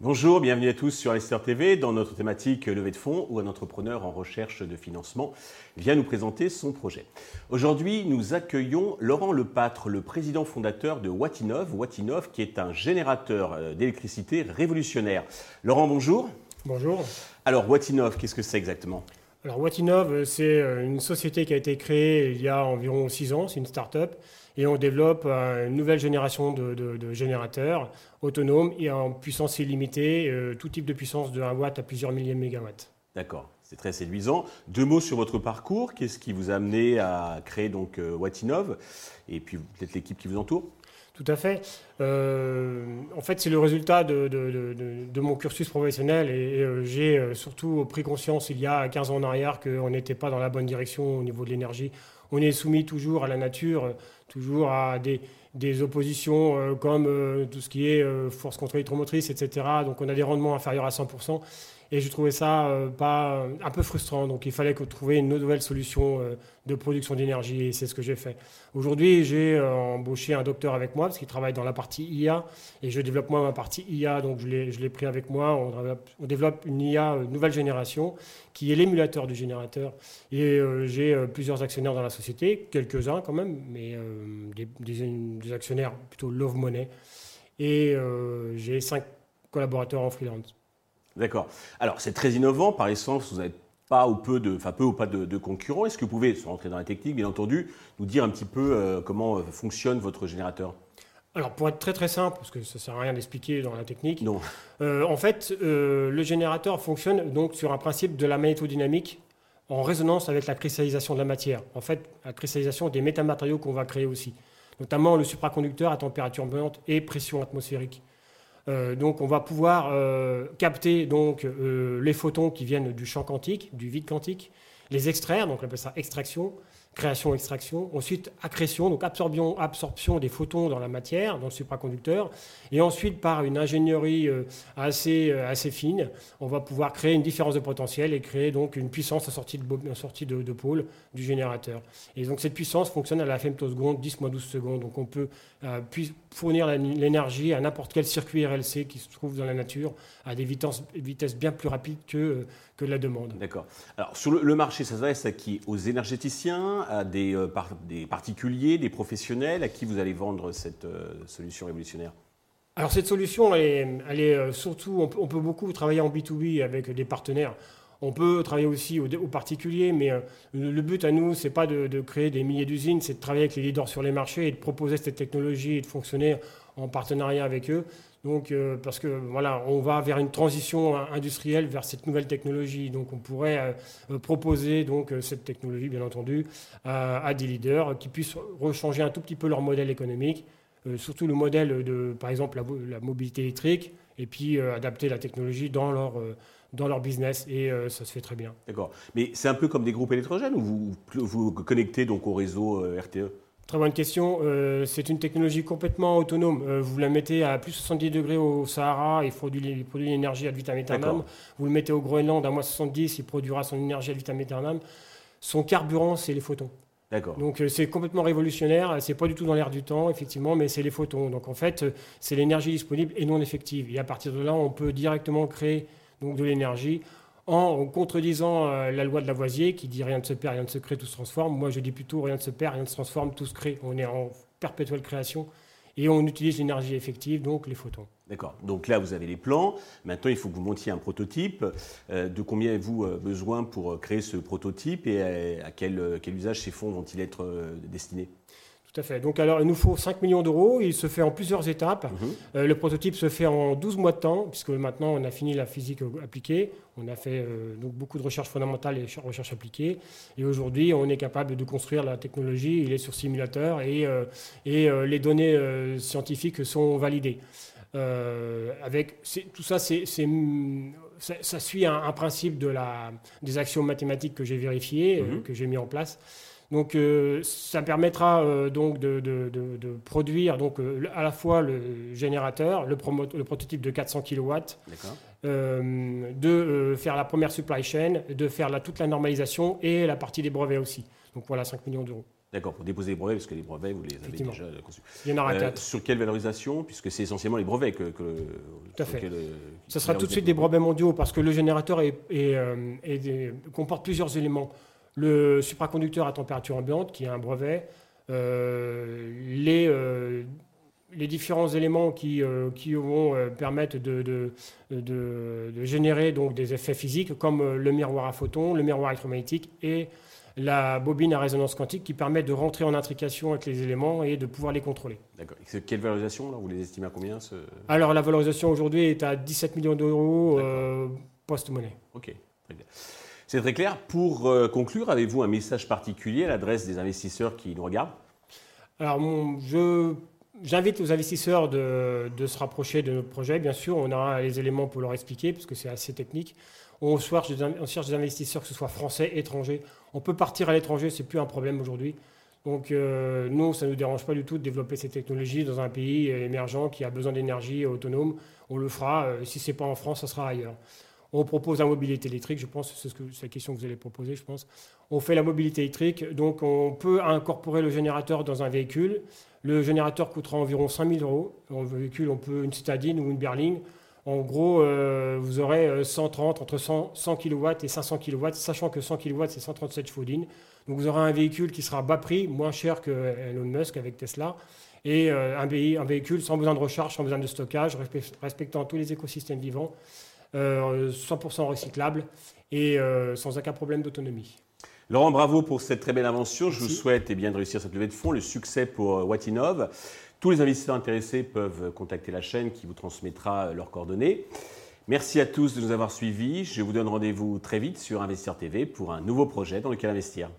Bonjour, bienvenue à tous sur Lester TV dans notre thématique levée de fonds où un entrepreneur en recherche de financement vient nous présenter son projet. Aujourd'hui, nous accueillons Laurent Lepâtre, le président fondateur de Watinov, Watinov qui est un générateur euh, d'électricité révolutionnaire. Laurent, bonjour. Bonjour. Alors, Watinov, qu'est-ce que c'est exactement? Alors, Watinov, euh, c'est euh, une société qui a été créée il y a environ 6 ans, c'est une start-up et on développe une nouvelle génération de, générateurs autonomes et en puissance illimitée, euh, tout type de puissance de 1 watt à plusieurs milliers de mégawatts. D'accord, c'est très séduisant. Deux mots sur votre parcours. Qu'est-ce qui vous a amené à créer donc euh, Watinov et puis peut-être l'équipe qui vous entoure tout à fait. Euh, en fait, c'est le résultat de, mon cursus professionnel et, j'ai surtout pris conscience il y a 15 ans en arrière qu'on n'était pas dans la bonne direction au niveau de l'énergie. On est soumis toujours à la nature toujours à des, oppositions euh, comme euh, tout ce qui est euh, force contre hydromotrice, etc. Donc on a des rendements inférieurs à 100%. Et je trouvais ça euh, pas, un peu frustrant. Donc il fallait trouver une nouvelle solution euh, de production d'énergie et c'est ce que j'ai fait. Aujourd'hui, j'ai euh, embauché un docteur avec moi parce qu'il travaille dans la partie IA et je développe moi ma partie IA. Donc je l'ai pris avec moi. On, développe une IA nouvelle génération qui est l'émulateur du générateur. Et j'ai plusieurs actionnaires dans la société, quelques-uns quand même, mais des, des, actionnaires plutôt love money. Et j'ai cinq collaborateurs en freelance. D'accord. Alors, c'est très innovant. Par essence, vous n'avez pas ou peu de, enfin peu ou pas de, concurrents. Est-ce que vous pouvez, sans rentrer dans la technique, bien entendu, nous dire un petit peu euh, comment euh, fonctionne votre générateur? Alors pour être très très simple, parce que ça ne sert à rien d'expliquer dans la technique, non. Euh, en fait, le générateur fonctionne donc sur un principe de la magnétodynamique en résonance avec la cristallisation de la matière. En fait, la cristallisation des métamatériaux qu'on va créer aussi, notamment le supraconducteur à température ambiante et pression atmosphérique. Euh, donc on va pouvoir euh, capter donc, euh, les photons qui viennent du champ quantique, du vide quantique, les extraire, donc on appelle ça extraction, création-extraction, ensuite accrétion, donc absorption, absorption des photons dans la matière, dans le supraconducteur, et ensuite par une ingénierie euh, assez, euh, assez fine, on va pouvoir créer une différence de potentiel et créer donc une puissance en sortie de, sortie de, pôle du générateur. Et donc cette puissance fonctionne à la femtoseconde, 10-12 secondes, donc on peut euh, fournir l'énergie à n'importe quel circuit RLC qui se trouve dans la nature à des vitesses bien plus rapides que, que la demande. D'accord. Alors sur le, marché, ça s'adresse à qui? Aux énergéticiens, à des, euh, des, particuliers, des professionnels? À qui vous allez vendre cette euh, solution révolutionnaire? Alors cette solution, elle est, euh, surtout, on peut, beaucoup travailler en B2B avec des partenaires. On peut travailler aussi aux, particuliers, mais le, but à nous, c'est pas de, de, créer des milliers d'usines, c'est de travailler avec les leaders sur les marchés et de proposer cette technologie et de fonctionner en partenariat avec eux. Donc, euh, parce que voilà, on va vers une transition industrielle vers cette nouvelle technologie. Donc, on pourrait euh, euh, proposer donc cette technologie, bien entendu, à, des leaders qui puissent rechanger un tout petit peu leur modèle économique, surtout le modèle de, par exemple, la, mobilité électrique, et puis adapter la technologie dans leur dans leur business et ça se fait très bien. D'accord. Mais c'est un peu comme des groupes électrogènes ou vous vous connectez donc au réseau RTE Très bonne question. Euh, c'est une technologie complètement autonome. Euh, vous la mettez à plus de 70 degrés au Sahara, il produit, produit une énergie ad vitam aeternam. Vous le mettez au Groenland à moins 70, il produira son énergie ad vitam aeternam. Son carburant, c'est les photons. D'accord. Donc euh, c'est complètement révolutionnaire. C'est pas du tout dans l'air du temps, effectivement, mais c'est les photons. Donc en fait, c'est l'énergie disponible et non effective. Et à partir de là, on peut directement créer donc de l'énergie en contredisant euh, la loi de Lavoisier qui dit rien ne se perd, rien ne se crée, tout se transforme. Moi, je dis plutôt rien ne se perd, rien ne se transforme, tout se crée. On est en perpétuelle création et on utilise l'énergie effective, donc les photons. D'accord. Donc là, vous avez les plans. Maintenant, il faut que vous montiez un prototype. Euh, de combien avez-vous euh, besoin pour créer ce prototype et à, quel, quel, usage ces fonds vont-ils être destinés? Tout à fait. Donc alors, il nous faut 5 millions d'euros. Il se fait en plusieurs étapes. Mhm. Euh, le prototype se fait en 12 mois de temps, puisque maintenant on a fini la physique appliquée. On a fait euh, donc beaucoup de recherches fondamentales et recherches appliquées. Et aujourd'hui, on est capable de construire la technologie. Il est sur simulateur et, euh, et les données scientifiques sont validées. avec tout ça, c'est ça, suit un, principe de la, des actions mathématiques que j'ai vérifiées, mhm. que j'ai mis en place. Donc euh, ça permettra euh, donc de, produire donc, euh, à la fois le générateur, le, prototype de 400 kW, de faire la première supply chain, de faire toute la normalisation et la partie des brevets aussi. Donc voilà, 5 millions d'euros. D'accord, pour déposer les brevets, parce que les brevets, vous les avez déjà conçus. Il y en aura euh, quatre. Sur quelle valorisation Puisque c'est essentiellement les brevets que. que tout à fait. Ce sera tout de suite des brevets mondiaux, parce que le générateur est, comporte plusieurs éléments. Le supraconducteur à température ambiante, qui est un brevet, euh, les, les différents éléments qui, qui vont permettre de, de, de, générer donc, des effets physiques, comme le miroir à photons, le miroir électromagnétique et la bobine à résonance quantique qui permet de rentrer en intrication avec les éléments et de pouvoir les contrôler. D'accord. Quelle valorisation Vous les estimez à combien Alors la valorisation aujourd'hui est à 17 millions d'euros euh, post-monnaie. Ok, très bien. C'est très clair. Pour euh, conclure, avez-vous un message particulier à l'adresse des investisseurs qui nous regardent? Alors, J'invite les investisseurs de, se rapprocher de notre projet. Bien sûr, on aura les éléments pour leur expliquer, parce que c'est assez technique. On cherche, des, investisseurs, que ce soit français, étrangers. On peut partir à l'étranger, c'est plus un problème aujourd'hui. Donc euh, nous, ça ne nous dérange pas du tout de développer ces technologies dans un pays émergent qui a besoin d'énergie autonome. On le fera. Euh, si ce n'est pas en France, ça sera ailleurs. On propose la mobilité électrique, je pense, c'est la question que vous allez proposer, je pense. On fait la mobilité électrique, donc on peut incorporer le générateur dans un véhicule. Le générateur coûtera environ 5000 euros. Dans le véhicule, on peut une citadine ou une berline. En gros, euh, vous aurez 130, euh, entre 100, 100 kW et 500 kW, sachant que 100 kW, c'est 137 chevaux Donc vous aurez un véhicule qui sera bas prix, moins cher que Elon Musk avec Tesla, et euh, un, véhicule sans besoin de recharge, sans besoin de stockage, respectant tous les écosystèmes vivants, 100% recyclable et sans aucun problème d'autonomie. Laurent, bravo pour cette très belle invention. Je vous souhaite eh bien, de réussir cette levée de fonds, le succès pour Watinov. Tous les investisseurs intéressés peuvent contacter la chaîne qui vous transmettra leurs coordonnées. Merci à tous de nous avoir suivis. Je vous donne rendez-vous très vite sur Investisseur TV pour un nouveau projet dans lequel investir.